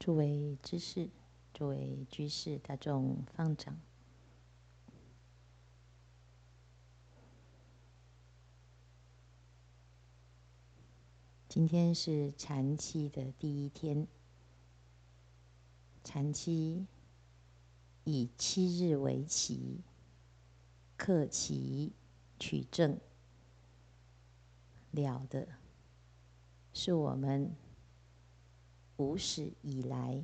诸位知识，诸位居士，大众放掌。今天是禅期的第一天，禅期以七日为期，克期取证，了的是我们。古始以来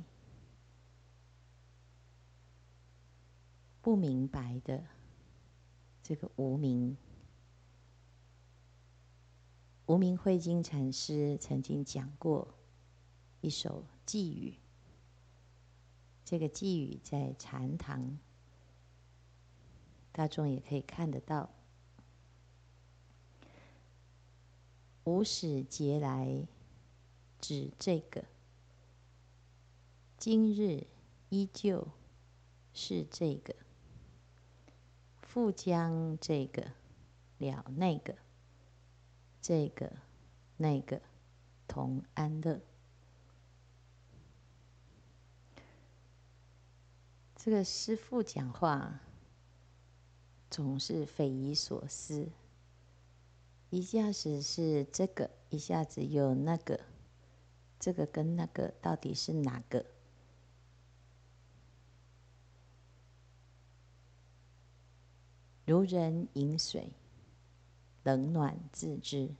不明白的这个无名，无名慧经禅师曾经讲过一首偈语。这个偈语在禅堂，大众也可以看得到。无始劫来，指这个。今日依旧是这个，复将这个了那个，这个那个同安乐。这个师父讲话总是匪夷所思，一下子是这个，一下子又那个，这个跟那个到底是哪个？如人饮水，冷暖自知。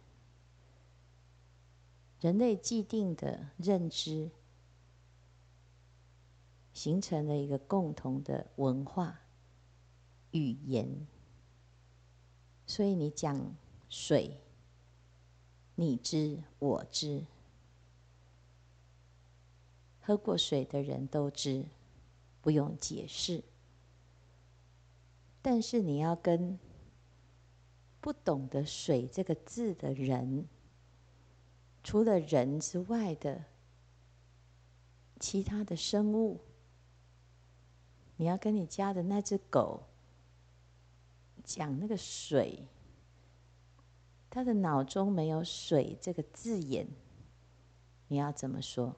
人类既定的认知，形成了一个共同的文化语言。所以你讲水，你知我知，喝过水的人都知，不用解释。但是你要跟不懂得“水”这个字的人，除了人之外的其他的生物，你要跟你家的那只狗讲那个水，它的脑中没有“水”这个字眼，你要怎么说？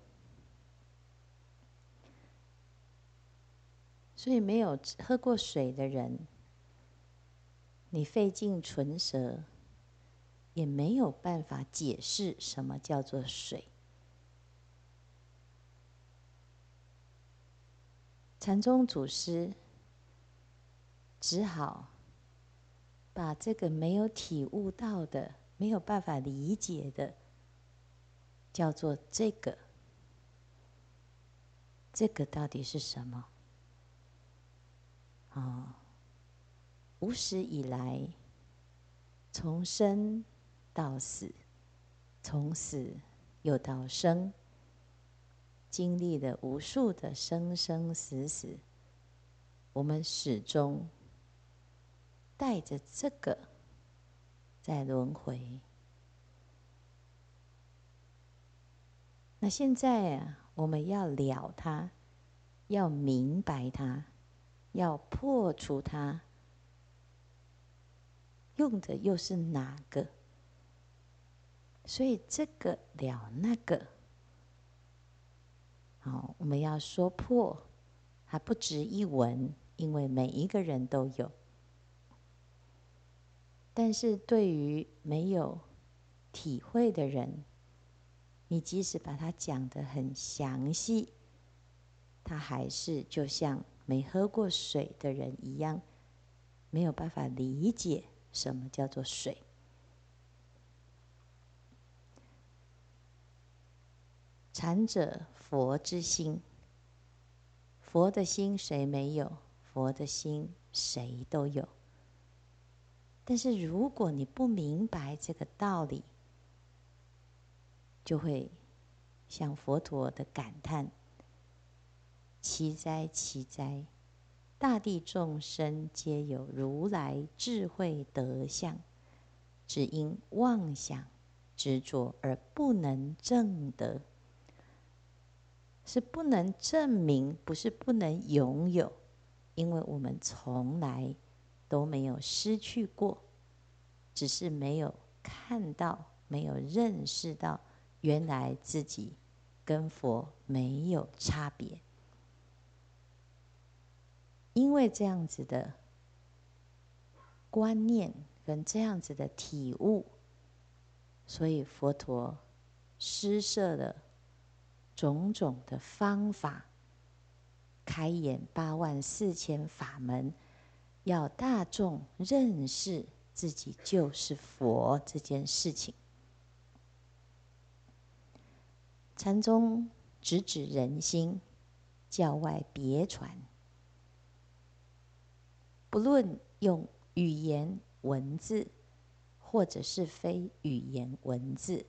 所以没有喝过水的人。你费尽唇舌，也没有办法解释什么叫做水。禅宗祖师只好把这个没有体悟到的、没有办法理解的，叫做这个。这个到底是什么？哦。无始以来，从生到死，从死又到生，经历了无数的生生死死，我们始终带着这个在轮回。那现在啊，我们要了它，要明白它，要破除它。用的又是哪个？所以这个了那个，好，我们要说破，还不值一文，因为每一个人都有。但是对于没有体会的人，你即使把它讲得很详细，他还是就像没喝过水的人一样，没有办法理解。什么叫做水？禅者，佛之心。佛的心谁没有？佛的心谁都有。但是如果你不明白这个道理，就会像佛陀的感叹：“奇哉，奇哉！”大地众生皆有如来智慧德相，只因妄想执着而不能证得，是不能证明，不是不能拥有，因为我们从来都没有失去过，只是没有看到，没有认识到，原来自己跟佛没有差别。因为这样子的观念跟这样子的体悟，所以佛陀施设了种种的方法，开演八万四千法门，要大众认识自己就是佛这件事情。禅宗直指人心，教外别传。不论用语言文字，或者是非语言文字，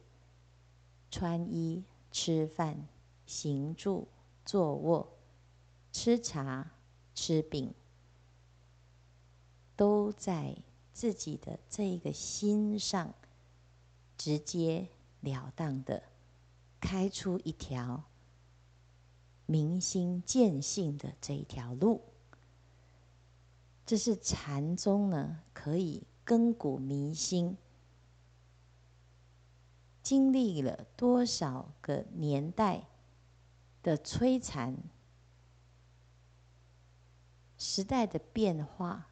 穿衣、吃饭、行住、坐卧、吃茶、吃饼，都在自己的这个心上，直截了当的开出一条明心见性的这一条路。这是禅宗呢，可以亘古弥新，经历了多少个年代的摧残，时代的变化，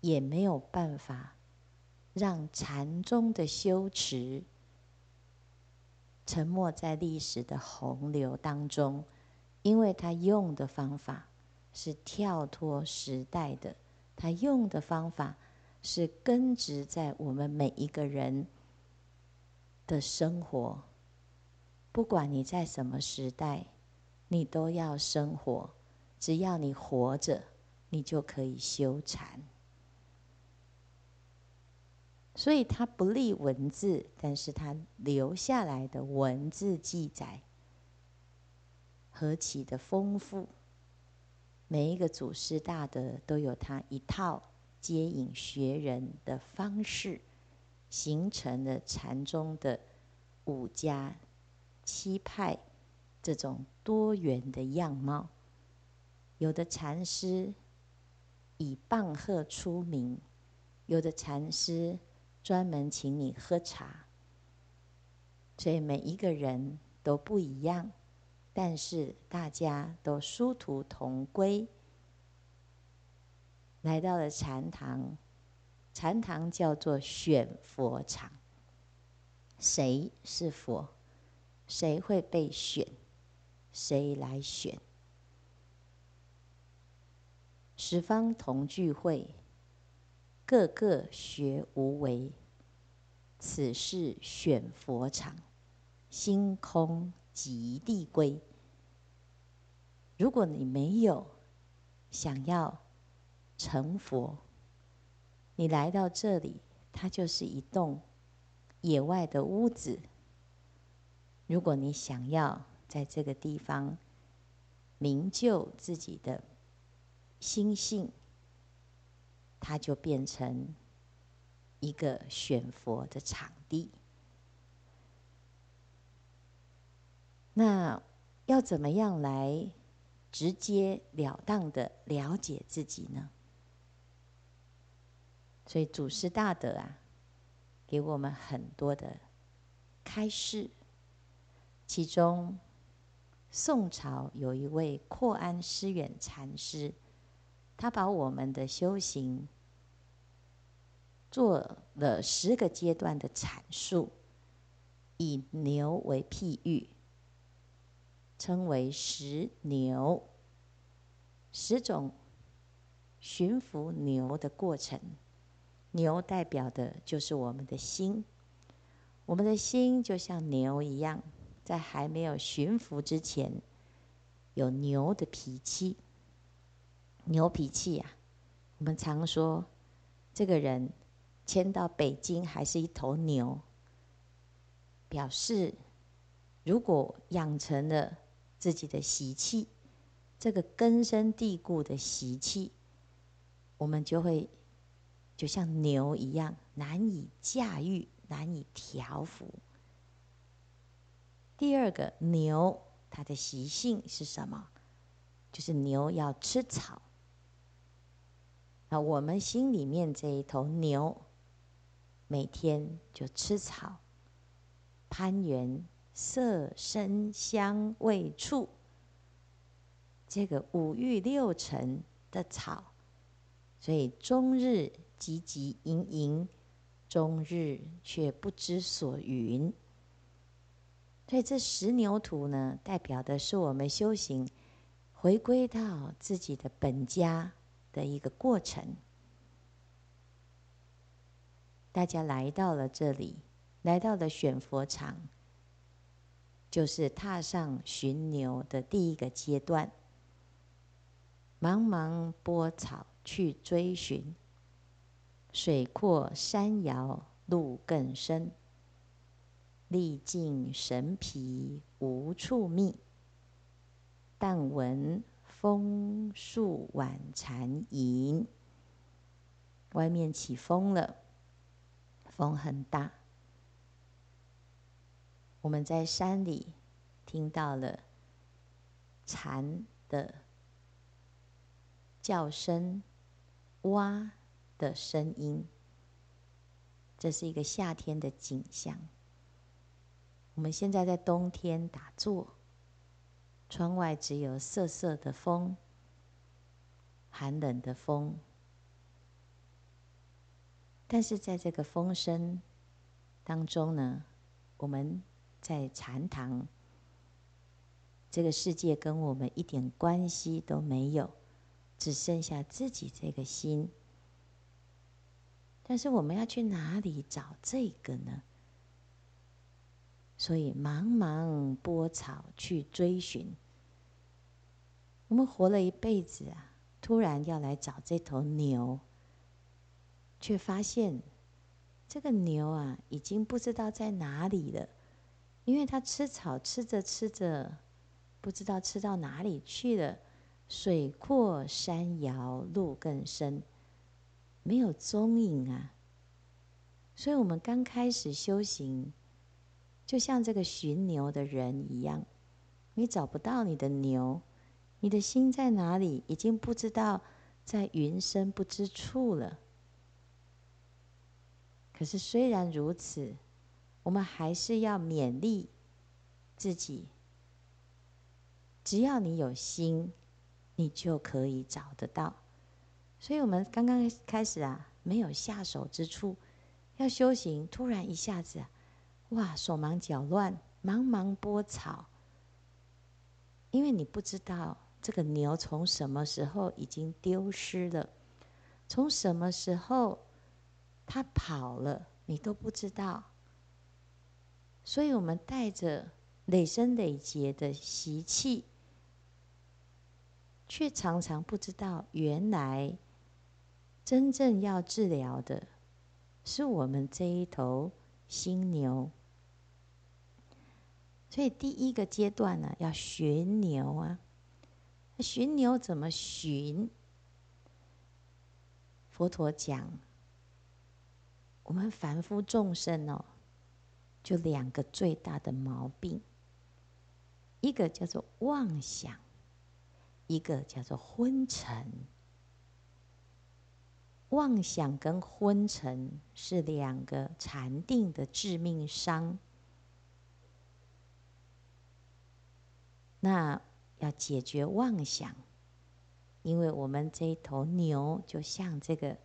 也没有办法让禅宗的修持沉没在历史的洪流当中，因为他用的方法。是跳脱时代的，他用的方法是根植在我们每一个人的生活。不管你在什么时代，你都要生活。只要你活着，你就可以修禅。所以他不立文字，但是他留下来的文字记载何其的丰富。每一个祖师大德都有他一套接引学人的方式，形成了禅宗的五家七派这种多元的样貌。有的禅师以棒喝出名，有的禅师专门请你喝茶，所以每一个人都不一样。但是大家都殊途同归，来到了禅堂。禅堂叫做选佛场。谁是佛？谁会被选？谁来选？十方同聚会，个个学无为。此是选佛场，心空。极地归。如果你没有想要成佛，你来到这里，它就是一栋野外的屋子。如果你想要在这个地方明就自己的心性，它就变成一个选佛的场地。那要怎么样来直截了当的了解自己呢？所以祖师大德啊，给我们很多的开示。其中，宋朝有一位阔安师远禅师，他把我们的修行做了十个阶段的阐述，以牛为譬喻。称为十牛，十种驯服牛的过程。牛代表的就是我们的心，我们的心就像牛一样，在还没有驯服之前，有牛的脾气。牛脾气呀，我们常说，这个人迁到北京还是一头牛，表示如果养成了。自己的习气，这个根深蒂固的习气，我们就会就像牛一样难以驾驭、难以调服。第二个牛，它的习性是什么？就是牛要吃草。那我们心里面这一头牛，每天就吃草，攀援色声香味触，这个五欲六尘的草，所以终日汲汲营营，终日却不知所云。所以这十牛图呢，代表的是我们修行回归到自己的本家的一个过程。大家来到了这里，来到了选佛场，就是踏上寻牛的第一个阶段。茫茫波草去追寻，水阔山遥路更深。历尽神疲无处觅，但闻枫树晚蝉吟。外面起风了。风很大，我们在山里听到了蝉的叫声、蛙的声音。这是一个夏天的景象。我们现在在冬天打坐，窗外只有瑟瑟的风，寒冷的风。但是在这个风声当中呢，我们在禅堂，这个世界跟我们一点关系都没有，只剩下自己这个心。但是我们要去哪里找这个呢？所以茫茫波草去追寻，我们活了一辈子啊，突然要来找这头牛。却发现，这个牛啊，已经不知道在哪里了，因为它吃草吃着吃着，不知道吃到哪里去了。水阔山遥路更深，没有踪影啊。所以，我们刚开始修行，就像这个寻牛的人一样，你找不到你的牛，你的心在哪里，已经不知道，在云深不知处了。可是虽然如此，我们还是要勉励自己。只要你有心，你就可以找得到。所以我们刚刚开始啊，没有下手之处，要修行，突然一下子，哇，手忙脚乱，茫茫波草。因为你不知道这个牛从什么时候已经丢失了，从什么时候。它跑了，你都不知道。所以我们带着累生累劫的习气，却常常不知道，原来真正要治疗的，是我们这一头新牛。所以第一个阶段呢，要寻牛啊。寻牛怎么寻？佛陀讲。我们凡夫众生哦，就两个最大的毛病，一个叫做妄想，一个叫做昏沉。妄想跟昏沉是两个禅定的致命伤。那要解决妄想，因为我们这一头牛就像这个。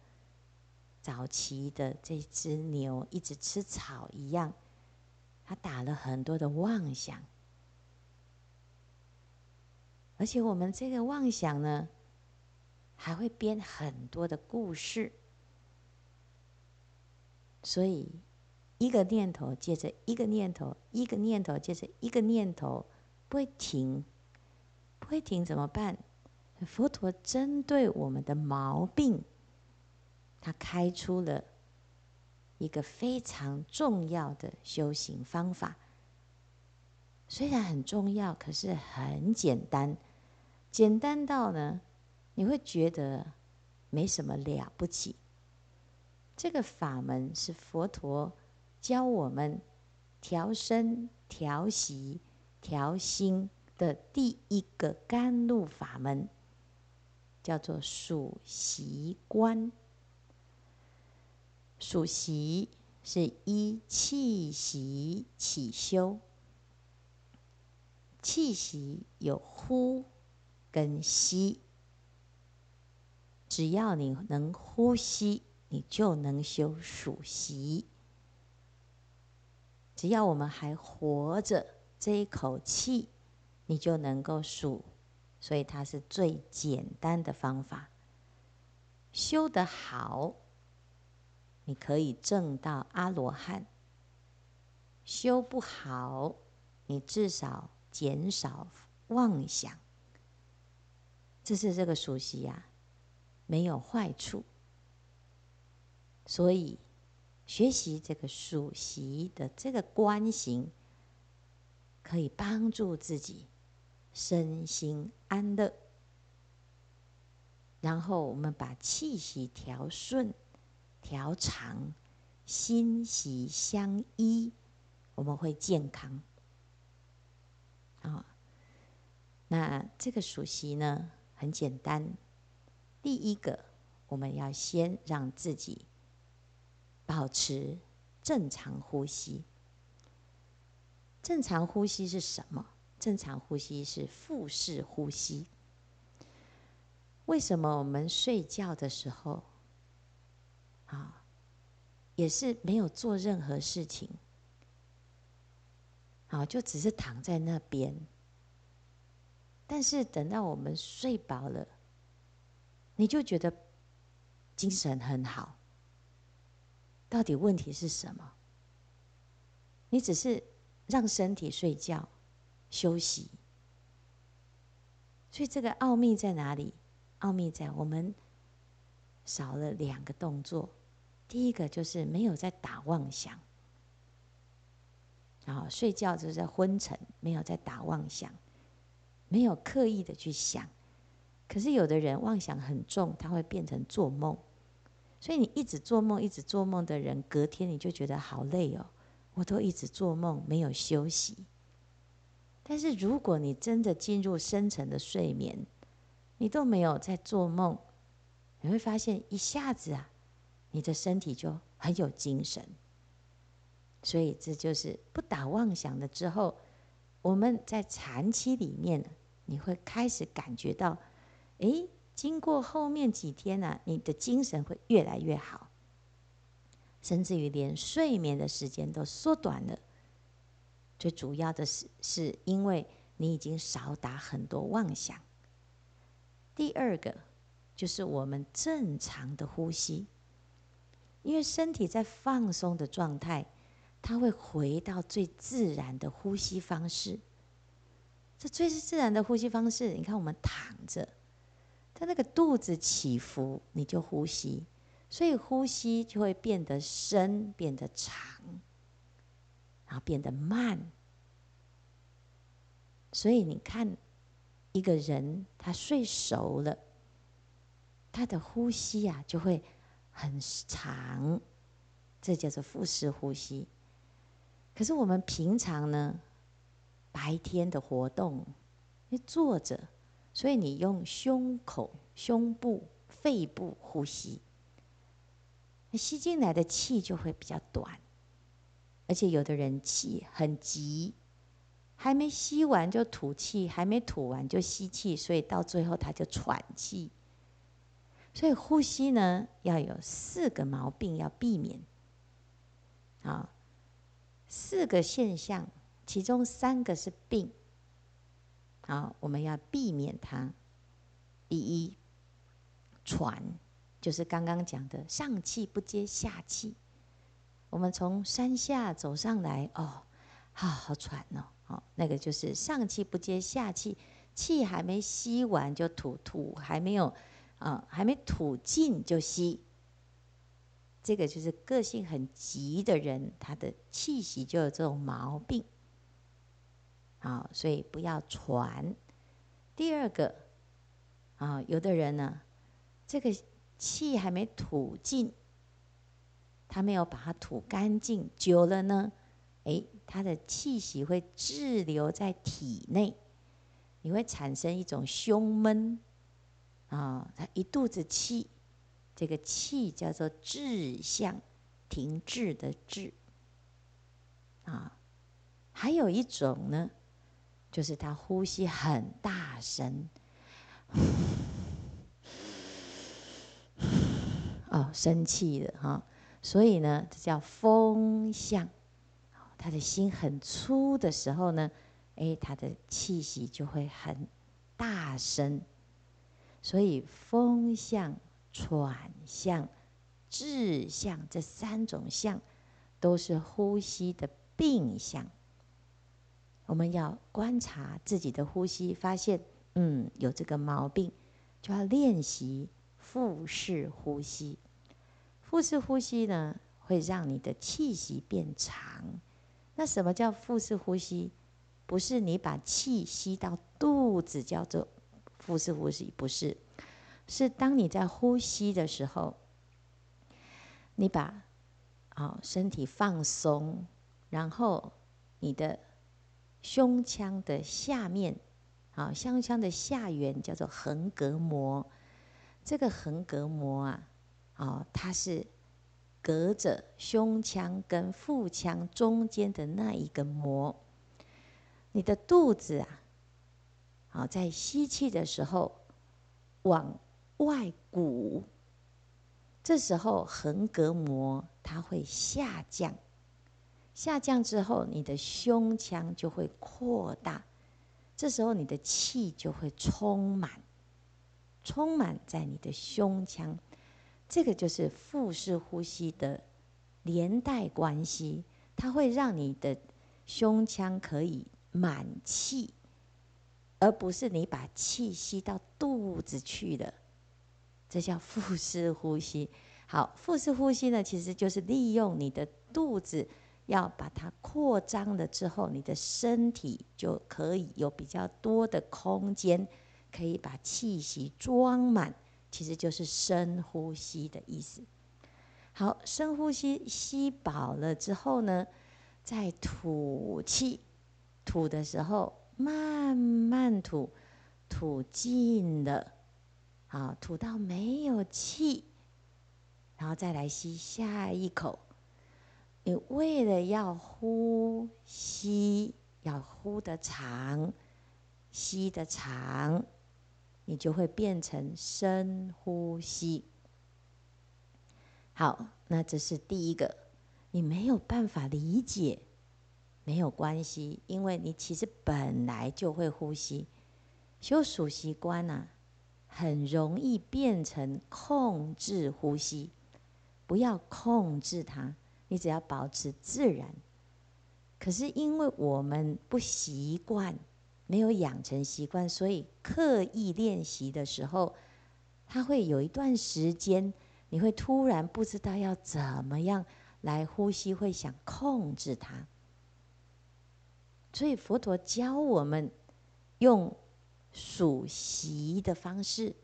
早期的这只牛一直吃草一样，他打了很多的妄想，而且我们这个妄想呢，还会编很多的故事，所以一个念头接着一个念头，一个念头接着一个念头，不会停，不会停怎么办？佛陀针对我们的毛病。他开出了一个非常重要的修行方法，虽然很重要，可是很简单，简单到呢，你会觉得没什么了不起。这个法门是佛陀教我们调身、调息、调心的第一个甘露法门，叫做数息观。数息是一气息起修，气息有呼跟吸，只要你能呼吸，你就能修数息。只要我们还活着，这一口气，你就能够数。所以它是最简单的方法。修得好，你可以证到阿罗汉；修不好，你至少减少妄想。这是这个数息呀，没有坏处。所以学习这个数息的这个观行，可以帮助自己。身心安乐，然后我们把气息调顺、调长，心息相依，我们会健康。啊，那这个数息呢，很简单。第一个，我们要先让自己保持正常呼吸。正常呼吸是什么？正常呼吸是腹式呼吸。为什么我们睡觉的时候，啊，也是没有做任何事情，啊，就只是躺在那边。但是等到我们睡饱了，你就觉得精神很好。到底问题是什么？你只是让身体睡觉。休息，所以这个奥秘在哪里？奥秘在我们少了两个动作。第一个就是没有在打妄想，然后睡觉就是在昏沉，没有在打妄想，没有刻意的去想。可是有的人妄想很重，他会变成做梦。所以你一直做梦，一直做梦的人，隔天你就觉得好累哦，我都一直做梦，没有休息。但是如果你真的进入深层的睡眠，你都没有在做梦，你会发现一下子啊，你的身体就很有精神。所以这就是不打妄想了之后，我们在禅期里面，你会开始感觉到，哎，经过后面几天呢、啊，你的精神会越来越好，甚至于连睡眠的时间都缩短了。最主要的是，是因为你已经少打很多妄想。第二个就是我们正常的呼吸，因为身体在放松的状态，它会回到最自然的呼吸方式。这最是自然的呼吸方式，你看我们躺着，它那个肚子起伏，你就呼吸，所以呼吸就会变得深，变得长。然后变得慢，所以你看，一个人他睡熟了，他的呼吸啊就会很长，这叫做腹式呼吸。可是我们平常呢，白天的活动，你坐着，所以你用胸口、胸部、肺部呼吸，吸进来的气就会比较短。而且有的人气很急，还没吸完就吐气，还没吐完就吸气，所以到最后他就喘气。所以呼吸呢，要有四个毛病要避免。啊，四个现象，其中三个是病。好，我们要避免它。第一，喘，就是刚刚讲的上气不接下气。我们从山下走上来，哦，好好喘哦，哦，那个就是上气不接下气，气还没吸完就吐，吐还没有，啊、还没吐尽就吸，这个就是个性很急的人，他的气息就有这种毛病，啊、所以不要喘。第二个，啊、有的人呢，这个气还没吐尽。他没有把它吐干净，久了呢，诶，他的气息会滞留在体内，你会产生一种胸闷啊，他一肚子气，这个气叫做志向，停滞的滞啊。还有一种呢，就是他呼吸很大声，哦，生气的哈，所以呢，这叫风向。他的心很粗的时候呢，哎，他的气息就会很大声。所以风相、喘相、滞相这三种相，都是呼吸的病相。我们要观察自己的呼吸，发现嗯有这个毛病，就要练习腹式呼吸。腹式呼吸呢，会让你的气息变长。那什么叫腹式呼吸？不是你把气吸到肚子叫做腹式呼吸，不是，是当你在呼吸的时候，你把啊身体放松，然后你的胸腔的下面，啊胸腔的下缘叫做横膈膜，这个横膈膜啊，啊它是。隔着胸腔跟腹腔中间的那一个膜，你的肚子啊，好，在吸气的时候往外鼓，这时候横膈膜它会下降，下降之后你的胸腔就会扩大，这时候你的气就会充满，充满在你的胸腔。这个就是腹式呼吸的连带关系，它会让你的胸腔可以满气，而不是你把气吸到肚子去了。这叫腹式呼吸。好，腹式呼吸呢，其实就是利用你的肚子，要把它扩张了之后，你的身体就可以有比较多的空间，可以把气息装满。其实就是深呼吸的意思。好，深呼吸，吸饱了之后呢，再吐气。吐的时候慢慢吐，吐尽了，好，吐到没有气，然后再来吸下一口。你为了要呼吸，要呼得长，吸得长。你就会变成深呼吸。好，那这是第一个。你没有办法理解，没有关系，因为你其实本来就会呼吸。修数息观啊，很容易变成控制呼吸。不要控制它，你只要保持自然。可是因为我们不习惯。没有养成习惯，所以刻意练习的时候，他会有一段时间，你会突然不知道要怎么样来呼吸，会想控制它。所以佛陀教我们用数息的方式，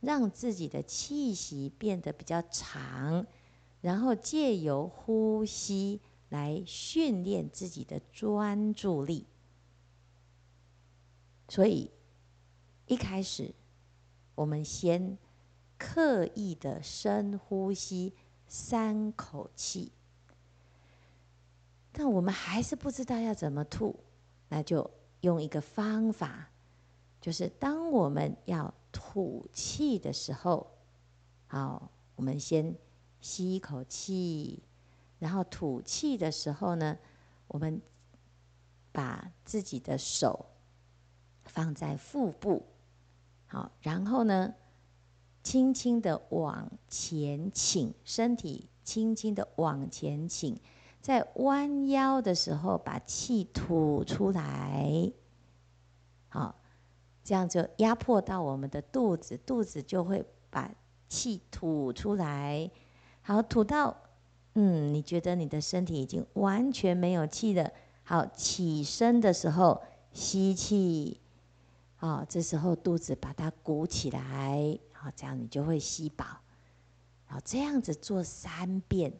让自己的气息变得比较长，然后借由呼吸来训练自己的专注力。所以，一开始，我们先刻意的深呼吸三口气，但我们还是不知道要怎么吐，那就用一个方法，就是当我们要吐气的时候，好，我们先吸一口气，然后吐气的时候呢，我们把自己的手。放在腹部，好，然后呢，轻轻的往前倾，身体轻轻的往前倾，在弯腰的时候把气吐出来，好，这样就压迫到我们的肚子，肚子就会把气吐出来，好，吐到，嗯，你觉得你的身体已经完全没有气了，好，起身的时候吸气。好、这时候肚子把它鼓起来，好，这样你就会吸饱。好，这样子做三遍，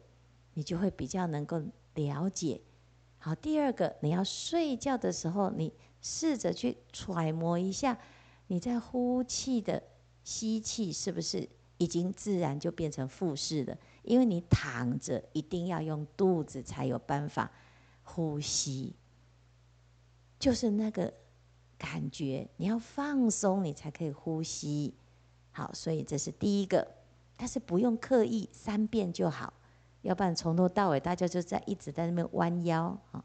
你就会比较能够了解。好，第二个，你要睡觉的时候，你试着去揣摩一下，你在呼气的吸气是不是已经自然就变成腹式了？因为你躺着一定要用肚子才有办法呼吸，就是那个。感觉，你要放松，你才可以呼吸。好，所以这是第一个，但是不用刻意，三遍就好，要不然从头到尾大家就在一直在那边弯腰啊。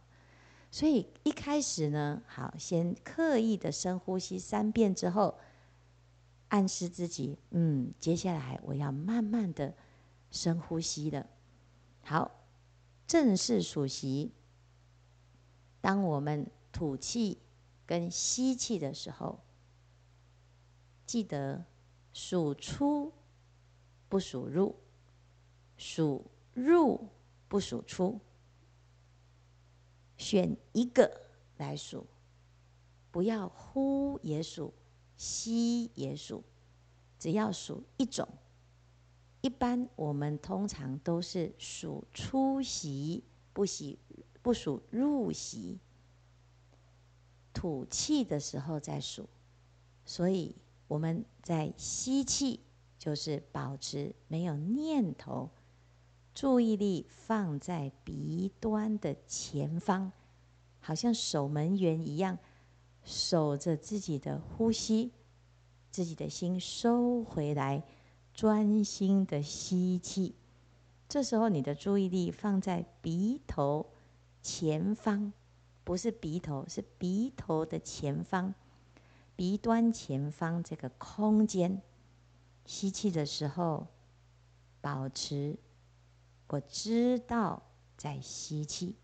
所以一开始呢，好，先刻意的深呼吸三遍之后，暗示自己，嗯，接下来我要慢慢的深呼吸了。好，正式数息，当我们吐气。跟吸气的时候，记得数出不数入，数入不数出，选一个来数，不要呼也数，吸也数，只要数一种。一般我们通常都是数出息，不息不数入息。吐气的时候再数，所以我们在吸气就是保持没有念头，注意力放在鼻端的前方，好像守门员一样，守着自己的呼吸，自己的心收回来，专心的吸气。这时候你的注意力放在鼻头前方。不是鼻头，是鼻头的前方，鼻端前方这个空间。吸气的时候，保持我知道在吸气，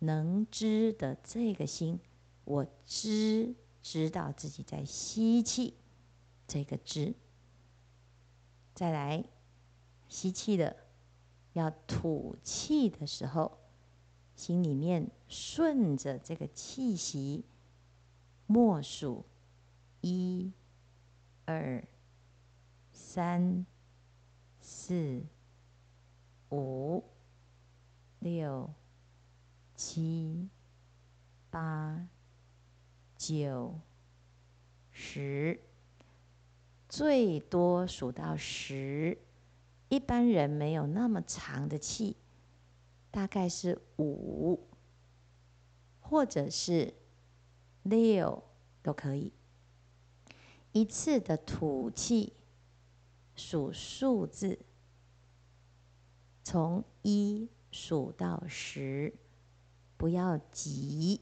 能知的这个心，我知知道自己在吸气，这个知。再来，吸气的，要吐气的时候。心里面顺着这个气息，默数一、二、三、四、五、六、七、八、九、十，最多数到十。一般人没有那么长的气。大概是五，或者是六都可以。一次的吐气数数字，从一数到十，不要急，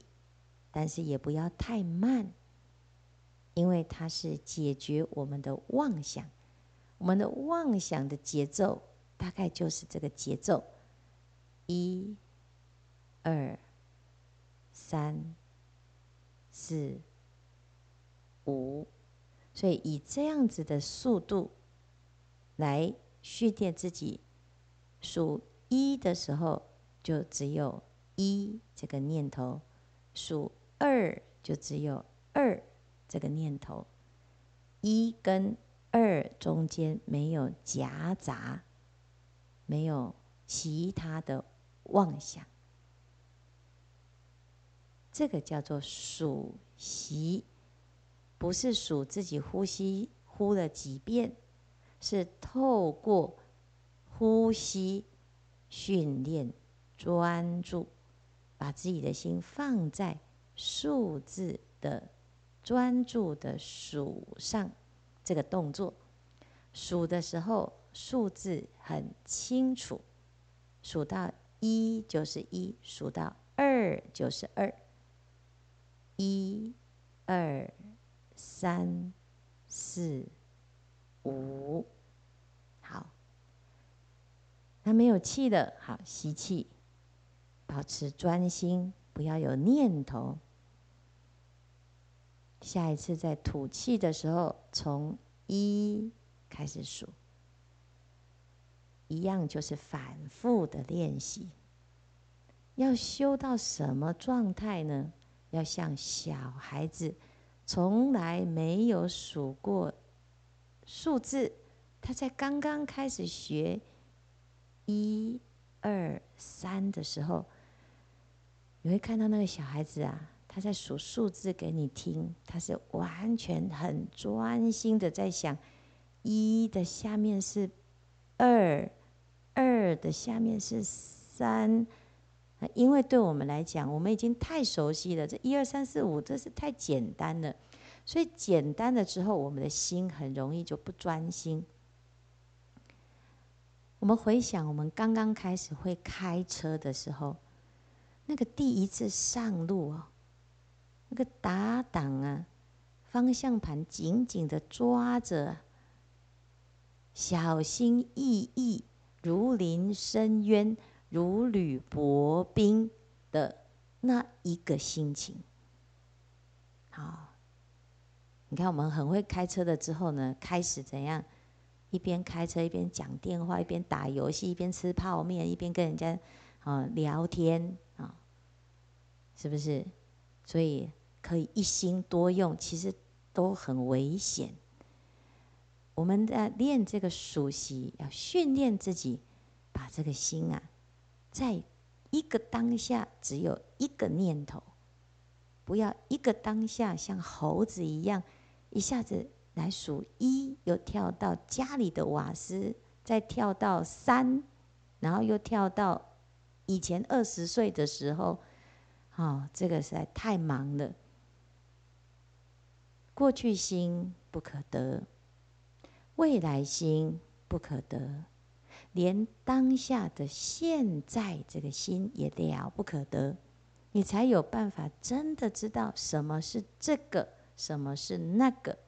但是也不要太慢，因为它是解决我们的妄想。我们的妄想的节奏大概就是这个节奏。一、二、三、四、五，所以以这样子的速度来训练自己，数一的时候就只有一这个念头，数二就只有二这个念头，一跟二中间没有夹杂，没有其他的。妄想，这个叫做数息，不是数自己呼吸呼了几遍，是透过呼吸训练专注，把自己的心放在数字的专注的数上。这个动作数的时候，数字很清楚，数到。一就是一，数到二就是二，一、二、三、四、五，那没有气的，好，吸气，保持专心，不要有念头。下一次在吐气的时候，从一开始数。一样就是反复的练习，要修到什么状态呢？要像小孩子，从来没有数过数字，他在刚刚开始学一二三的时候，你会看到那个小孩子啊，他在数数字给你听，他是完全很专心的在想，一的下面是二。二的下面是三，因为对我们来讲，我们已经太熟悉了，这一二三四五，这是太简单了，所以简单了之后，我们的心很容易就不专心。我们回想，我们刚刚开始会开车的时候，那个第一次上路哦，那个打档啊，方向盘紧紧的抓着，小心翼翼，如临深渊。如履薄冰的那一个心情，好，你看我们很会开车的之后呢，开始怎样？一边开车一边讲电话，一边打游戏，一边吃泡面，一边跟人家啊聊天啊，是不是？所以可以一心多用，其实都很危险。我们在练这个熟悉，要训练自己，把这个心啊。在一个当下，只有一个念头，不要一个当下像猴子一样，一下子来数一，又跳到家里的瓦斯，再跳到三，然后又跳到以前二十岁的时候，哦，这个实在太忙了。过去心不可得，未来心不可得。连当下的现在这个心也了不可得，你才有办法真的知道什么是这个，什么是那个。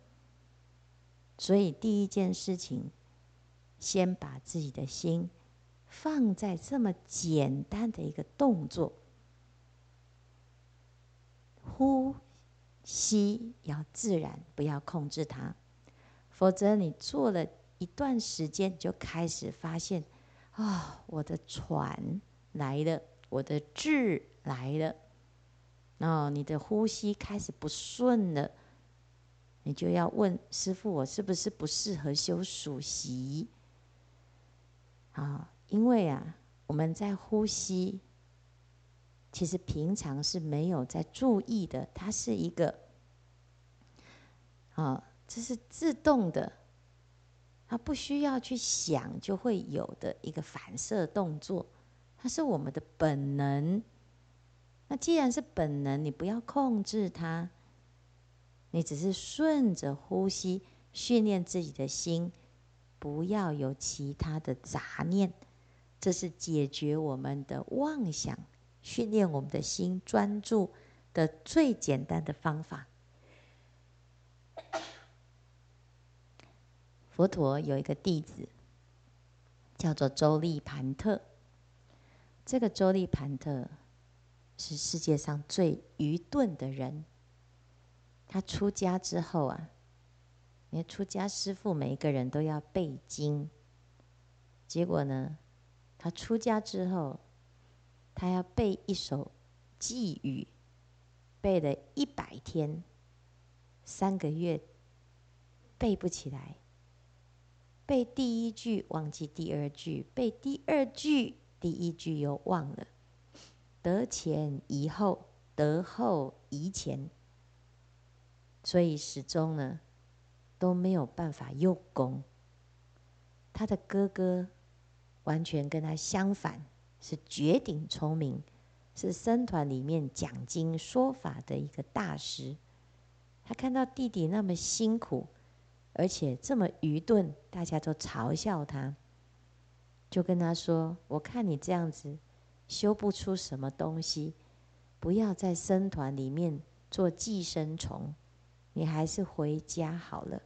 所以第一件事情，先把自己的心放在这么简单的一个动作，呼吸要自然，不要控制它，否则你做了。一段时间就开始发现，啊、哦，我的喘来了，我的滞来了，哦，你的呼吸开始不顺了，你就要问师父，我是不是不适合修数息？啊、因为啊，我们在呼吸，其实平常是没有在注意的，它是一个，啊、这是自动的。它不需要去想就会有的一个反射动作，它是我们的本能。那既然是本能，你不要控制它，你只是顺着呼吸训练自己的心，不要有其他的杂念。这是解决我们的妄想、训练我们的心专注的最简单的方法。佛陀有一个弟子，叫做周利盘特。这个周利盘特是世界上最愚钝的人。他出家之后啊，因为出家师父每一个人都要背经，结果呢，他出家之后，他要背一首偈语，背了一百天，三个月背不起来。背第一句忘记第二句，背第二句第一句又忘了，得前遗后，得后遗前，所以始终呢都没有办法用功。他的哥哥完全跟他相反，是绝顶聪明，是僧团里面讲经说法的一个大师。他看到弟弟那么辛苦。而且这么愚钝，大家都嘲笑他，就跟他说：“我看你这样子，修不出什么东西，不要在僧团里面做寄生虫，你还是回家好了。”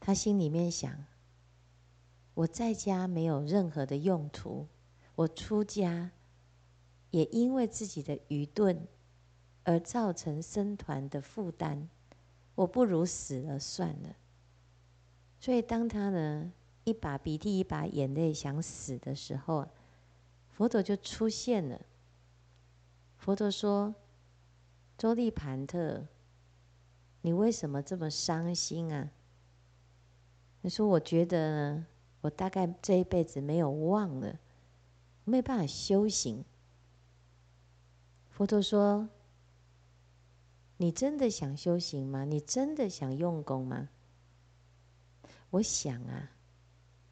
他心里面想：“我在家没有任何的用途，我出家也因为自己的愚钝而造成僧团的负担。”我不如死了算了。所以，当他呢一把鼻涕一把眼泪想死的时候，佛陀就出现了。佛陀说：“周利盘特，你为什么这么伤心啊？”你说：“我觉得，我大概这一辈子没有忘了，没办法修行。”佛陀说。你真的想修行吗？你真的想用功吗？我想啊，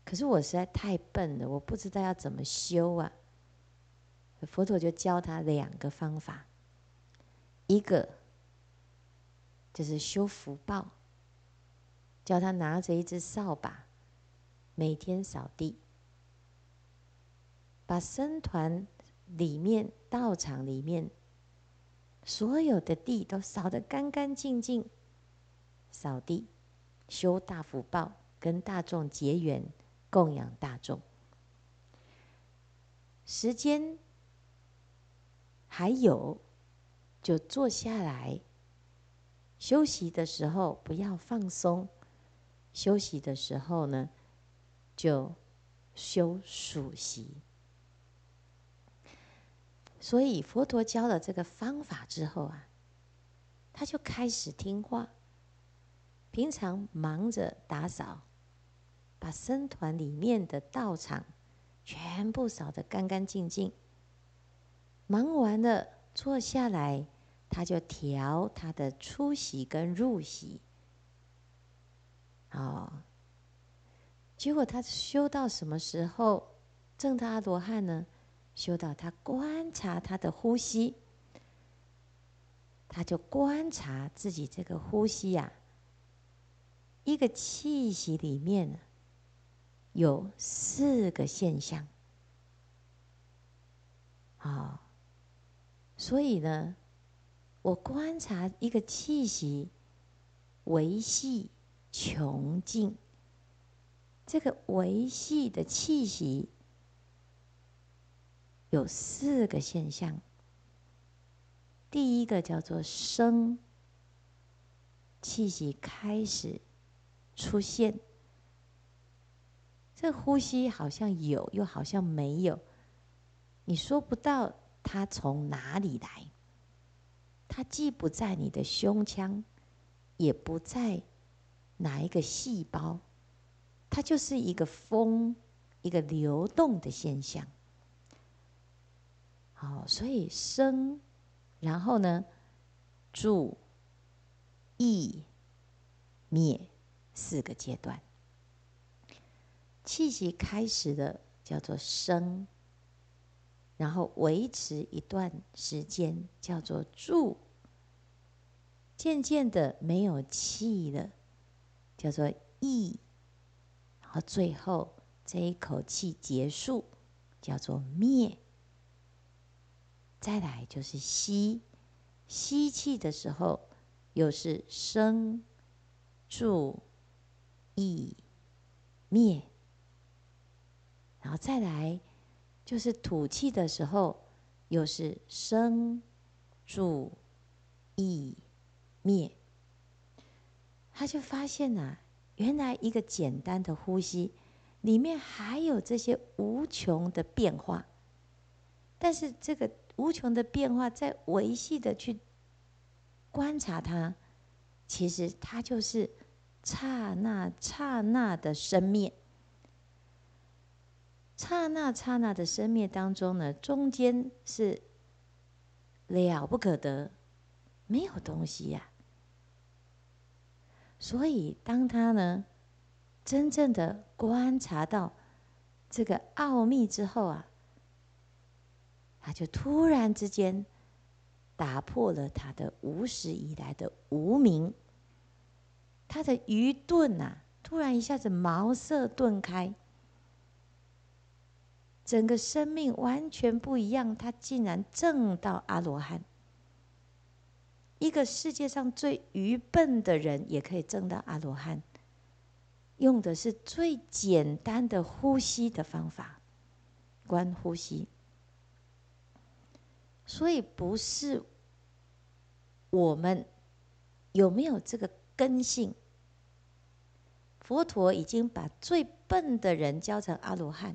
可是我实在太笨了，我不知道要怎么修啊。佛陀就教他两个方法，一个就是修福报，叫他拿着一支扫把，每天扫地，把僧团里面、道场里面所有的地都扫得干干净净，扫地，修大福报，跟大众结缘。供养大众，时间还有，就坐下来休息的时候不要放松，休息的时候呢，就修数息。所以佛陀教了这个方法之后啊，他就开始听话，平常忙着打扫。把僧团里面的道场全部扫得干干净净。忙完了，坐下来，他就调他的出息跟入息。哦，结果他修到什么时候证到阿罗汉呢？修到他观察他的呼吸，他就观察自己这个呼吸呀、啊，一个气息里面。有四个现象，啊，所以呢，我观察一个气息，维系穷尽，这个维系的气息有四个现象。第一个叫做生，气息开始出现。这呼吸好像有，又好像没有，你说不到它从哪里来。它既不在你的胸腔，也不在哪一个细胞，它就是一个风，一个流动的现象。好，所以生，然后呢，住、异、灭四个阶段。气息开始的叫做生，然后维持一段时间叫做住，渐渐的没有气了，叫做意，然后最后这一口气结束叫做灭。再来就是吸，吸气的时候又是生、住、意、灭。然后再来，就是吐气的时候，又是生、住、异、灭。他就发现呐、啊，原来一个简单的呼吸，里面还有这些无穷的变化。但是这个无穷的变化，在维系的去观察它，其实它就是刹那刹那的生灭。刹那刹那的生灭当中呢，中间是了不可得，没有东西呀、所以，当他呢真正的观察到这个奥秘之后啊，他就突然之间打破了他的无始以来的无明，他的愚钝啊，突然一下子茅塞顿开。整个生命完全不一样，他竟然证到阿罗汉。一个世界上最愚笨的人也可以证到阿罗汉，用的是最简单的呼吸的方法，观呼吸。所以不是我们有没有这个根性，佛陀已经把最笨的人教成阿罗汉。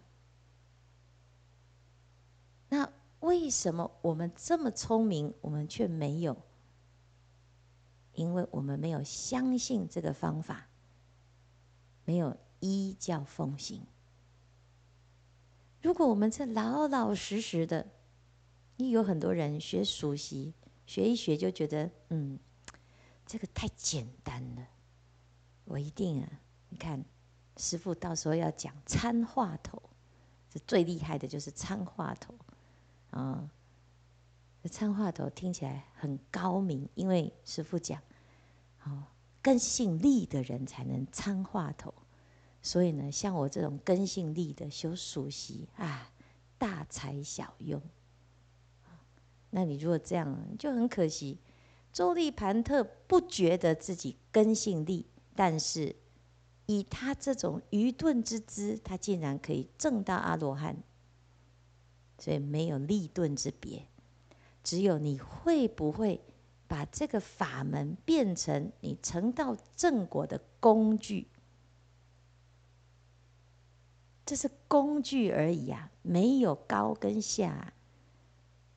那为什么我们这么聪明，我们却没有？因为我们没有相信这个方法，没有依教奉行。如果我们是老老实实的，你有很多人学数息，学一学就觉得，嗯，这个太简单了，我一定啊，你看师傅到时候要讲参话头，这最厉害的就是参话头啊。这参话头听起来很高明，因为师父讲，哦，根性利的人才能参话头，所以呢，像我这种根性利的修属习啊，大材小用。那你如果这样，就很可惜。周利盘特不觉得自己根性利，但是以他这种愚钝之资，他竟然可以证到阿罗汉，所以没有利钝之别。只有你会不会把这个法门变成你成道正果的工具？这是工具而已啊，没有高跟下。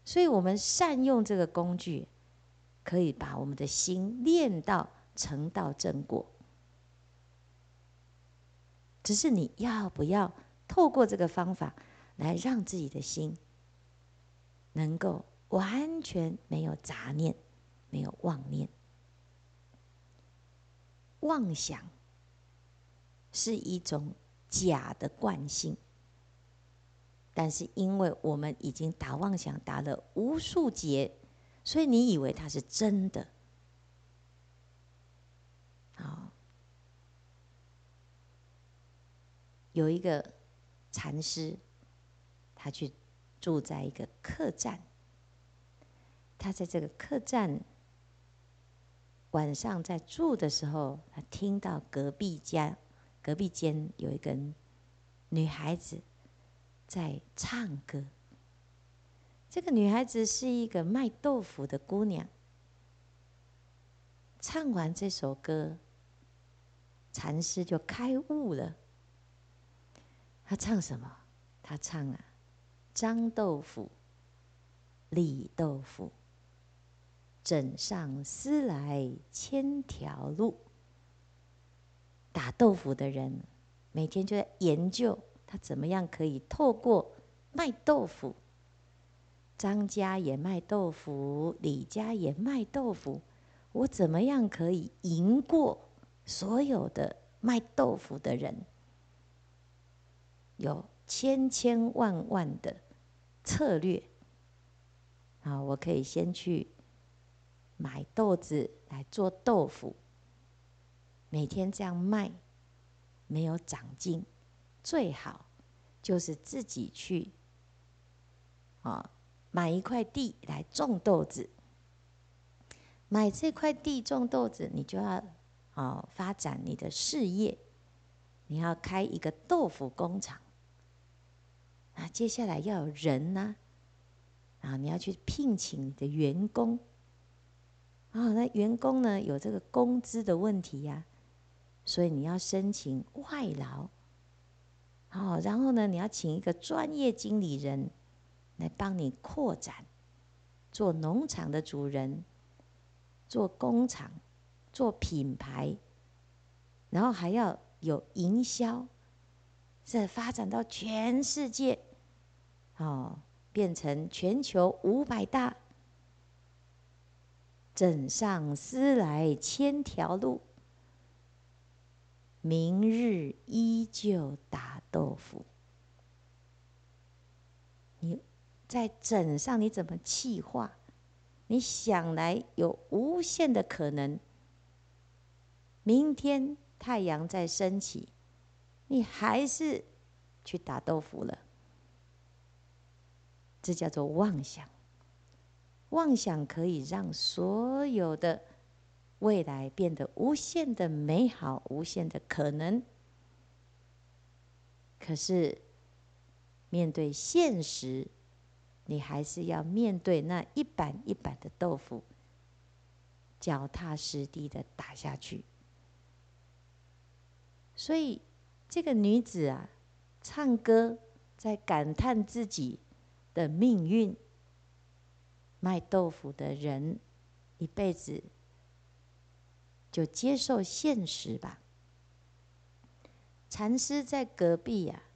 所以我们善用这个工具，可以把我们的心练到成道正果。只是你要不要透过这个方法来让自己的心能够完全没有杂念、没有妄念？妄想是一种假的惯性。但是，因为我们已经打妄想打了无数劫，所以你以为它是真的。好，有一个禅师，他去住在一个客栈，他在这个客栈晚上在住的时候，他听到隔壁家、隔壁间有一个女孩子。在唱歌。这个女孩子是一个卖豆腐的姑娘。唱完这首歌，禅师就开悟了。他唱什么？他唱啊，张豆腐，李豆腐，枕上思来千条路。打豆腐的人每天就在研究。他怎么样可以透过卖豆腐？张家也卖豆腐，李家也卖豆腐。我怎么样可以赢过所有的卖豆腐的人？有千千万万的策略。啊，我可以先去买豆子来做豆腐，每天这样卖，没有长进。最好就是自己去啊，买一块地来种豆子。买这块地种豆子，你就要啊发展你的事业，你要开一个豆腐工厂。啊，接下来要有人呢，啊，你要去聘请你的员工。啊，那员工呢有这个工资的问题呀，所以你要申请外劳。好，然后呢，你要请一个专业经理人来帮你扩展，做农场的主人，做工厂，做品牌，然后还要有营销，这发展到全世界，哦，变成全球五百大，枕上思来千条路。明日依旧打豆腐，你在枕上，你怎么气化？你想来有无限的可能。明天太阳再升起，你还是去打豆腐了。这叫做妄想。妄想可以让所有的。未来变得无限的美好，无限的可能。可是面对现实，你还是要面对那一板一板的豆腐，脚踏实地的打下去。所以这个女子啊，唱歌在感叹自己的命运。卖豆腐的人一辈子。就接受现实吧。禅师在隔壁呀、啊，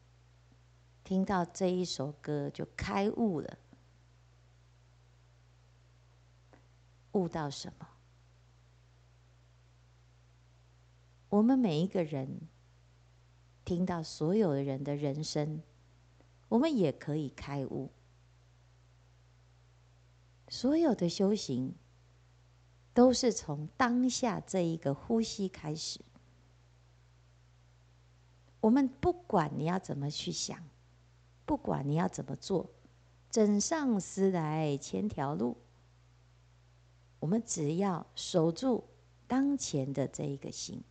听到这一首歌就开悟了。悟到什么？我们每一个人听到所有的人的人生，我们也可以开悟。所有的修行，都是从当下这一个呼吸开始。我们不管你要怎么去想，不管你要怎么做，枕上思来千条路。我们只要守住当前的这一个心，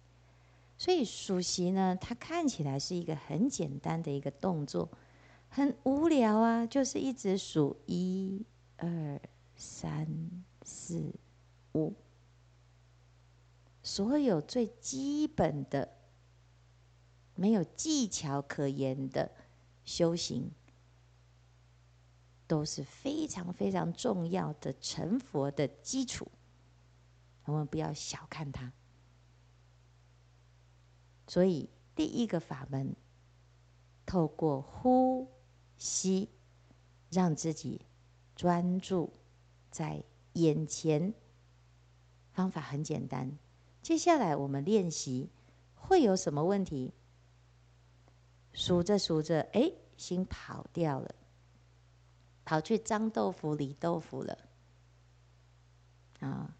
所以数息呢，它看起来是一个很简单的一个动作，很无聊啊，就是一直数一二三四五，所有最基本的。没有技巧可言的修行，都是非常非常重要的成佛的基础。我们不要小看它。所以，第一个法门，透过呼吸，让自己专注在眼前。方法很简单。接下来我们练习，会有什么问题？数着数着，哎，心跑掉了，跑去张豆腐、李豆腐了。啊，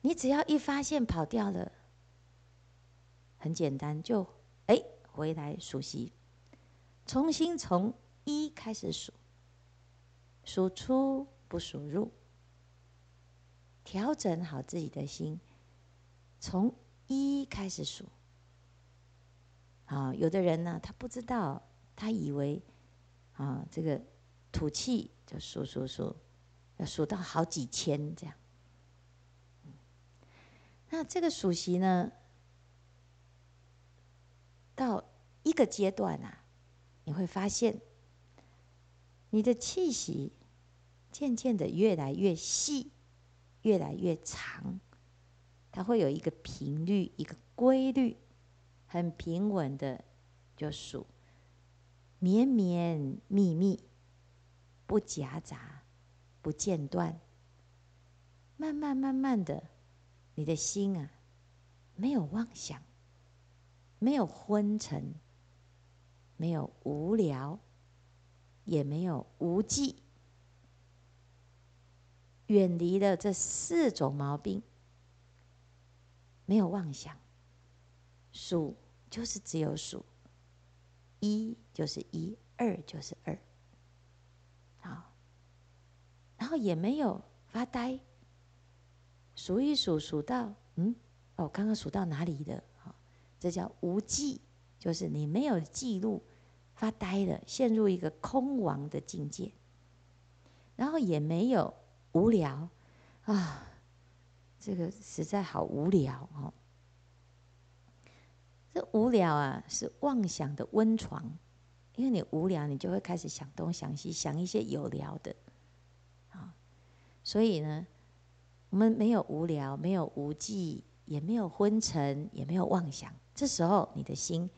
你只要一发现跑掉了，很简单，就哎回来数息，重新从一开始数，数出不数入，调整好自己的心，从一开始数。啊，有的人呢，他不知道，他以为，啊，这个吐气就数数数，要数到好几千这样。那这个数息呢，到一个阶段啊，你会发现，你的气息渐渐的越来越细，越来越长，它会有一个频率，一个规律。很平稳的就数，绵绵密密，不夹杂，不间断。慢慢慢慢的，你的心啊，没有妄想，没有昏沉，没有无聊，也没有无记，远离了这四种毛病，没有妄想。数就是只有数，一就是一，二就是二，好，然后也没有发呆，数一数数到嗯，哦，刚刚数到哪里的？这叫无记，就是你没有记录，发呆了，陷入一个空亡的境界，然后也没有无聊啊，这个实在好无聊哦。这无聊啊，是妄想的温床，因为你无聊，你就会开始想东想西，想一些有聊的，啊，所以呢，我们没有无聊，没有无记，也没有昏沉，也没有妄想。这时候你的心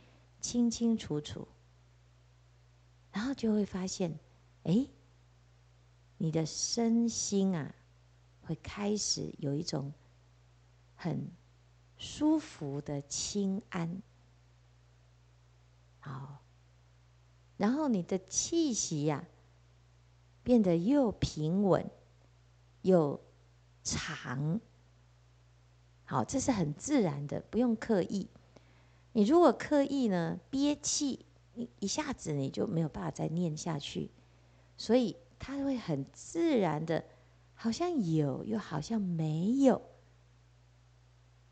清清楚楚，然后就会发现，哎，你的身心啊，会开始有一种很舒服的轻安。好，然后你的气息呀、啊，变得又平稳又长。好，这是很自然的，不用刻意。你如果刻意呢，憋气，你一下子你就没有办法再念下去。所以它会很自然的，好像有又好像没有。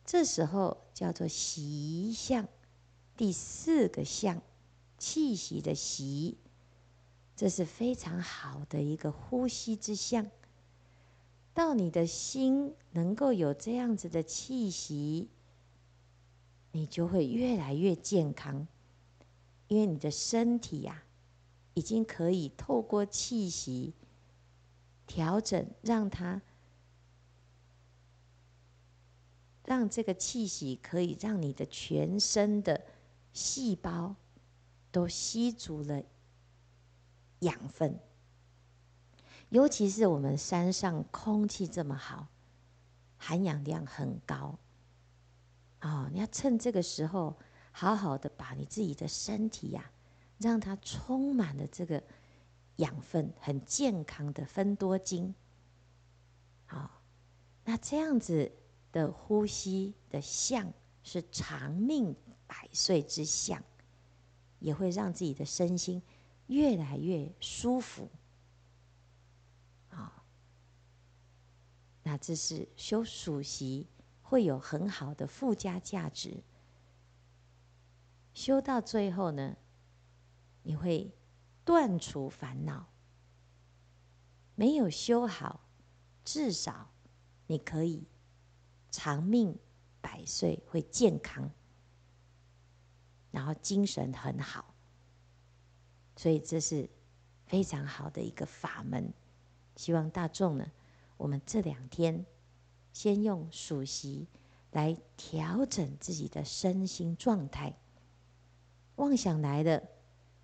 这时候叫做息相。第四个相，气息的息，这是非常好的一个呼吸之相。到你的心能够有这样子的气息，你就会越来越健康，因为你的身体呀、啊，已经可以透过气息调整，让它。让这个气息可以让你的全身的。细胞都吸足了养分，尤其是我们山上空气这么好，含氧量很高。哦，你要趁这个时候，好好的把你自己的身体呀、啊，让它充满了这个养分，很健康的分多精。好，那这样子的呼吸的相是长命百岁之相，也会让自己的身心越来越舒服。好，那这是修数息会有很好的附加价值。修到最后呢，你会断除烦恼。没有修好，至少你可以长命百岁，会健康，然后精神很好。所以这是非常好的一个法门。希望大众呢，我们这两天先用数息来调整自己的身心状态。妄想来的，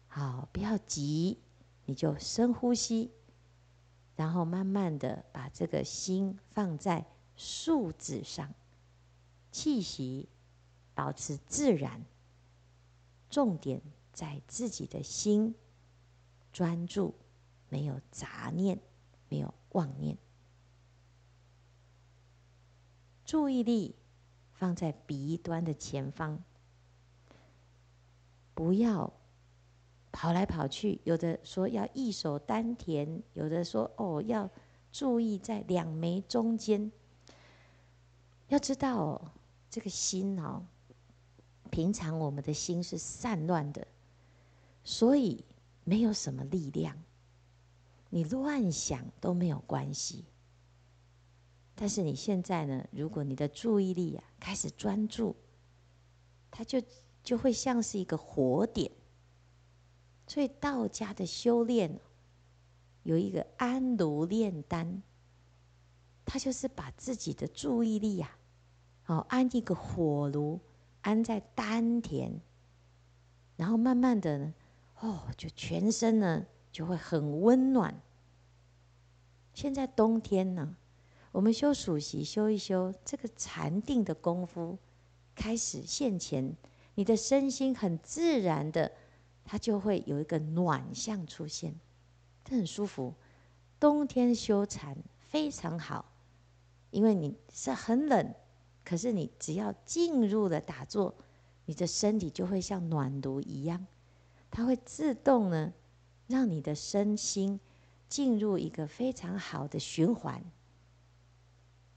好，不要急，你就深呼吸，然后慢慢的把这个心放在数字上，气息保持自然，重点在自己的心，专注，没有杂念，没有妄念，注意力放在鼻端的前方。不要跑来跑去，有的说要一手丹田，有的说哦要注意在两眉中间。要知道哦，这个心哦，平常我们的心是散乱的，所以没有什么力量，你乱想都没有关系。但是你现在呢，如果你的注意力啊开始专注，它就。就会像是一个火点，所以道家的修炼有一个安炉炼丹，他就是把自己的注意力呀，哦，安一个火炉，安在丹田，然后慢慢的呢，哦，就全身呢就会很温暖。现在冬天呢，我们修数息修一修，这个禅定的功夫开始现前。你的身心很自然的，它就会有一个暖相出现，这很舒服。冬天修禅非常好，因为你是很冷，可是你只要进入了打坐，你的身体就会像暖炉一样，它会自动呢，让你的身心进入一个非常好的循环。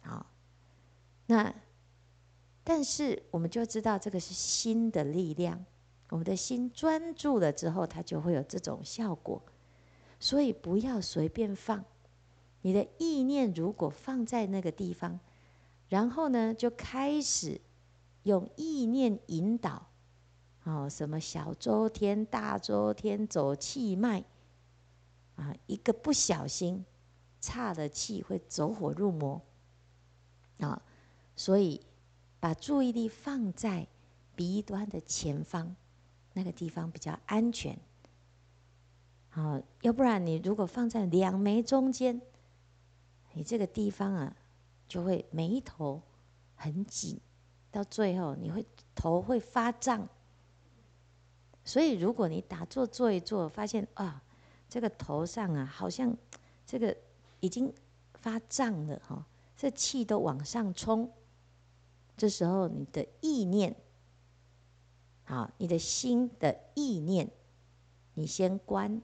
好，那。但是我们就知道这个是心的力量，我们的心专注了之后，它就会有这种效果。所以不要随便放，你的意念如果放在那个地方，然后呢，就开始用意念引导，哦，什么小周天、大周天走气脉，啊，一个不小心岔了气会走火入魔，啊，所以。把注意力放在鼻端的前方，那个地方比较安全。好，要不然你如果放在两眉中间，你这个地方啊，就会眉头很紧，到最后你会头会发胀。所以如果你打坐坐一坐，发现啊，这个头上啊，好像这个已经发胀了哈，这气都往上冲。这时候，你的意念，好，你的心的意念，你先关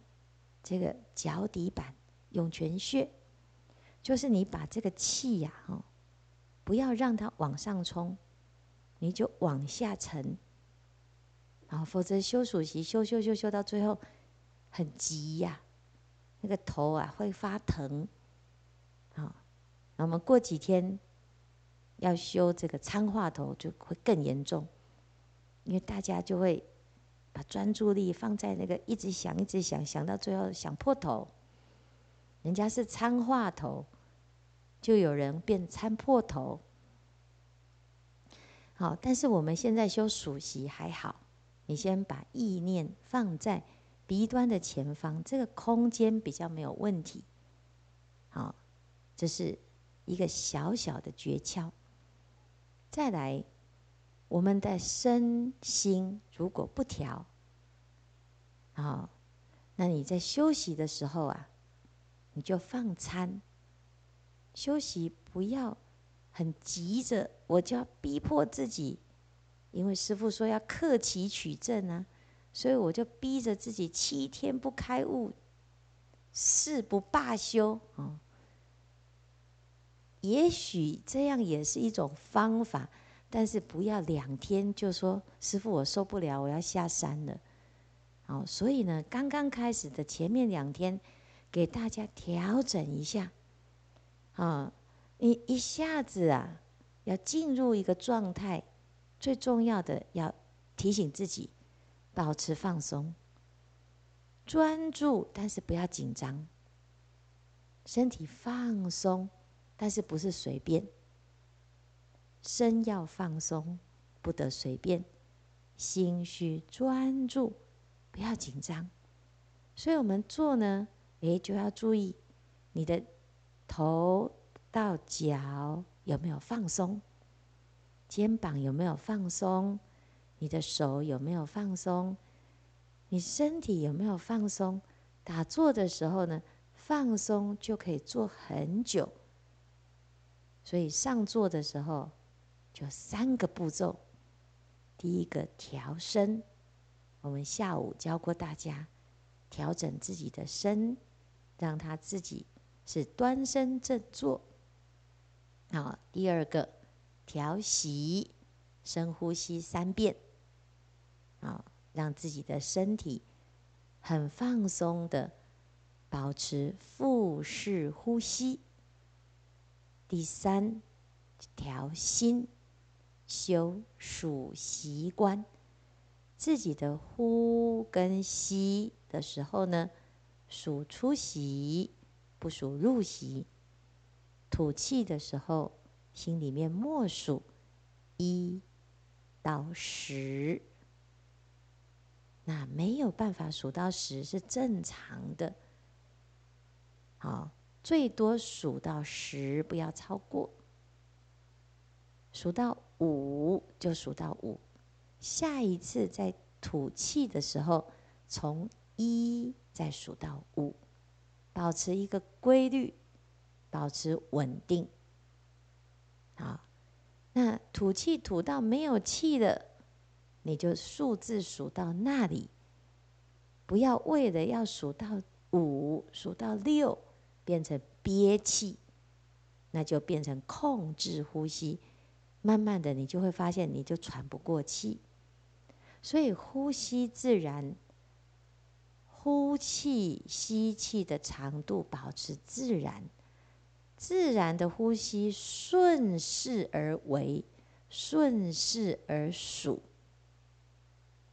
这个脚底板涌泉穴，就是你把这个气呀，哈，不要让它往上冲，你就往下沉，啊，否则修数息修修修修到最后很急呀，那个头啊会发疼，我们过几天。要修这个参话头就会更严重，因为大家就会把专注力放在那个一直想、一直想，想到最后想破头。人家是参话头，就有人变参破头。好，但是我们现在修数息还好，你先把意念放在鼻端的前方，这个空间比较没有问题。好，这是一个小小的诀窍。再来，我们的身心如果不调，啊，那你在休息的时候啊，你就放餐。休息不要很急着，我就要逼迫自己，因为师父说要克期取证啊，所以我就逼着自己七天不开悟，誓不罢休啊。也许这样也是一种方法。但是不要两天就说师傅，我受不了，我要下山了。好，所以呢，刚刚开始的前面两天，给大家调整一下。啊，你一下子啊，要进入一个状态，最重要的要提醒自己，保持放松，专注，但是不要紧张，身体放松，但是不是随便。身要放松，不得随便；心需专注，不要紧张。所以我们做呢，诶，就要注意你的头到脚有没有放松，肩膀有没有放松，你的手有没有放松，你身体有没有放松。打坐的时候呢，放松就可以坐很久。所以上座的时候。就三个步骤，第一个调身，我们下午教过大家调整自己的身，让他自己是端身正坐。好，第二个调息，深呼吸三遍，啊，让自己的身体很放松的保持腹式呼吸。第三，调心。修数习观，自己的呼跟吸的时候呢，数出息，不数入息；吐气的时候，心里面默数一到十。那没有办法数到十是正常的，好，最多数到十，不要超过。数到五就数到五，下一次在吐气的时候，从一再数到五，保持一个规律，保持稳定。好，那吐气吐到没有气了，你就数字数到那里，不要为了要数到五、数到六变成憋气，那就变成控制呼吸。慢慢的，你就会发现，你就喘不过气。所以呼吸自然，呼气、吸气的长度保持自然，自然的呼吸顺势而为，顺势而数，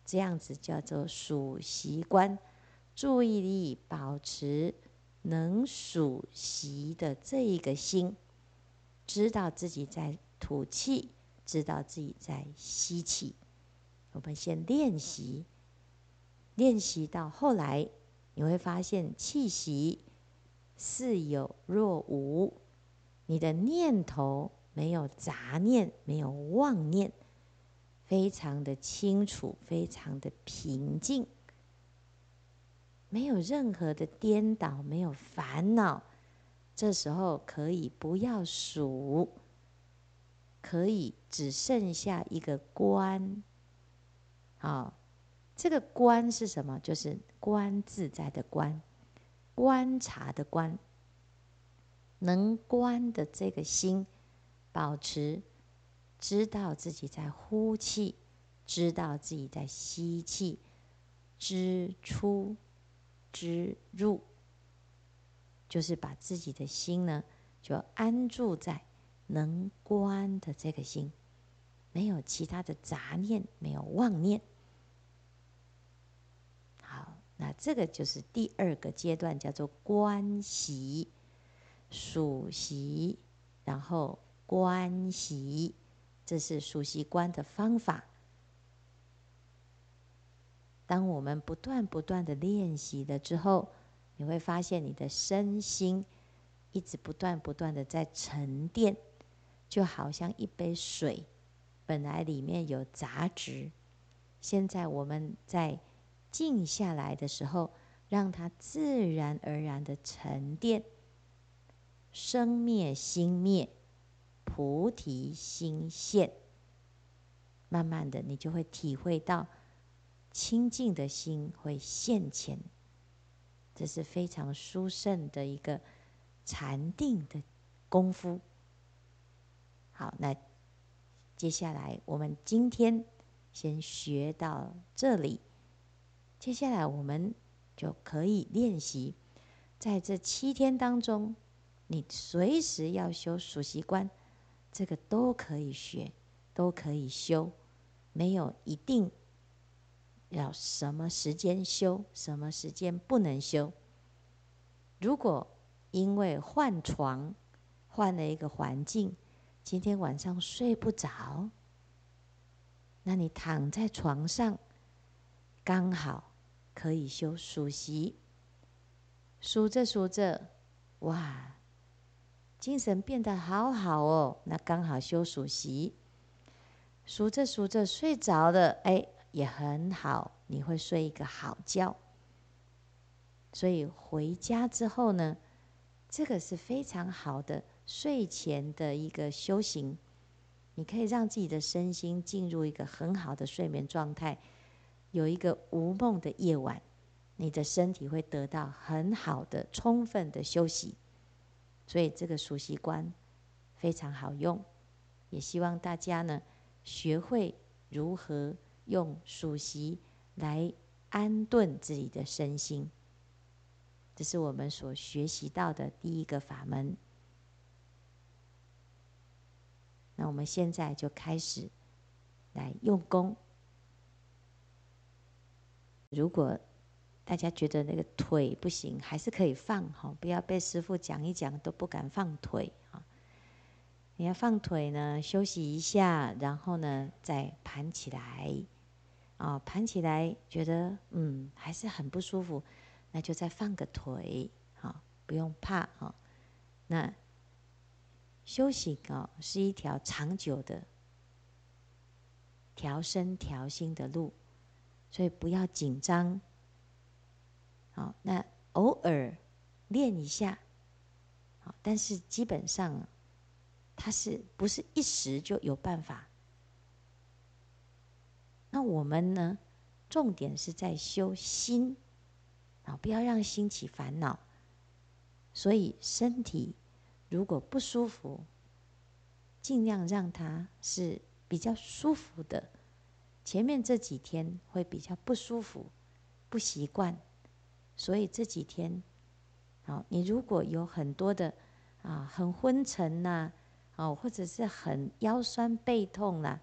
这样子叫做数习惯。注意力保持能数息的这一个心，知道自己在。吐气，知道自己在吸气。我们先练习，练习到后来，你会发现气息似有若无，你的念头没有杂念，没有妄念，非常的清楚，非常的平静，没有任何的颠倒，没有烦恼。这时候可以不要数。可以只剩下一个观，好，这个观是什么？就是观自在的观，观察的观，能观的这个心，保持知道自己在呼气，知道自己在吸气，知出之入，就是把自己的心呢，就安住在。能观的这个心，没有其他的杂念，没有妄念。好，那这个就是第二个阶段，叫做观习、数习，然后观习，这是数习观的方法。当我们不断不断的练习了之后，你会发现你的身心一直不断不断的在沉淀。就好像一杯水，本来里面有杂质，现在我们在静下来的时候，让它自然而然的沉淀，生灭心灭，菩提心现。慢慢的，你就会体会到清净的心会现前，这是非常殊胜的一个禅定的功夫。好，那接下来我们今天先学到这里，接下来我们就可以练习，在这七天当中，你随时要修数息观，这个都可以学。都可以修，没有一定要什么时间修，什么时间不能修。如果因为换床，换了一个环境，今天晚上睡不着，那你躺在床上，刚好可以修数息，数着数着，哇，精神变得好好哦，那刚好修数息。数着数着睡着了，哎，也很好，你会睡一个好觉。所以回家之后呢，这个是非常好的睡前的一个修行，你可以让自己的身心进入一个很好的睡眠状态，有一个无梦的夜晚，你的身体会得到很好的充分的休息。所以这个熟悉观非常好用，也希望大家呢。学会如何用数息来安顿自己的身心，这是我们所学习到的第一个法门。那我们现在就开始来用功。如果大家觉得那个腿不行，还是可以放哈，不要被师傅讲一讲都不敢放腿啊。你要放腿呢，休息一下，然后呢再盘起来，啊、盘起来觉得嗯还是很不舒服，那就再放个腿，啊、不用怕啊、哦。那修行啊、哦、是一条长久的调身调心的路，所以不要紧张。好、那偶尔练一下，好，但是基本上。它是不是一时就有办法？那我们呢？重点是在修心啊，不要让心起烦恼。所以身体如果不舒服，尽量让它是比较舒服的。前面这几天会比较不舒服、不习惯，所以这几天，好，你如果有很多的啊，很昏沉呐。哦，或者是很腰酸背痛啦，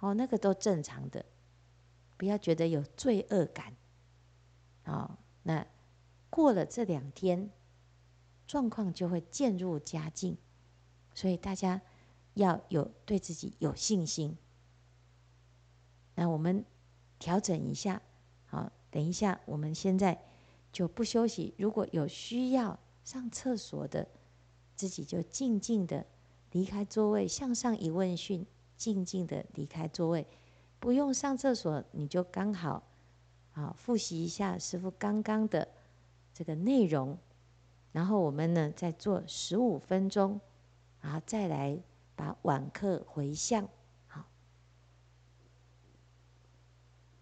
哦，那个都正常的，不要觉得有罪恶感。哦，那过了这两天，状况就会渐入佳境，所以大家要有对自己有信心。那我们调整一下，好，等一下，我们现在就不休息。如果有需要上厕所的，自己就静静的。离开座位，向上一问讯，静静的离开座位，不用上厕所，你就刚好，啊，复习一下师傅刚刚的这个内容，然后我们呢再做十五分钟，然后再来把晚课回向。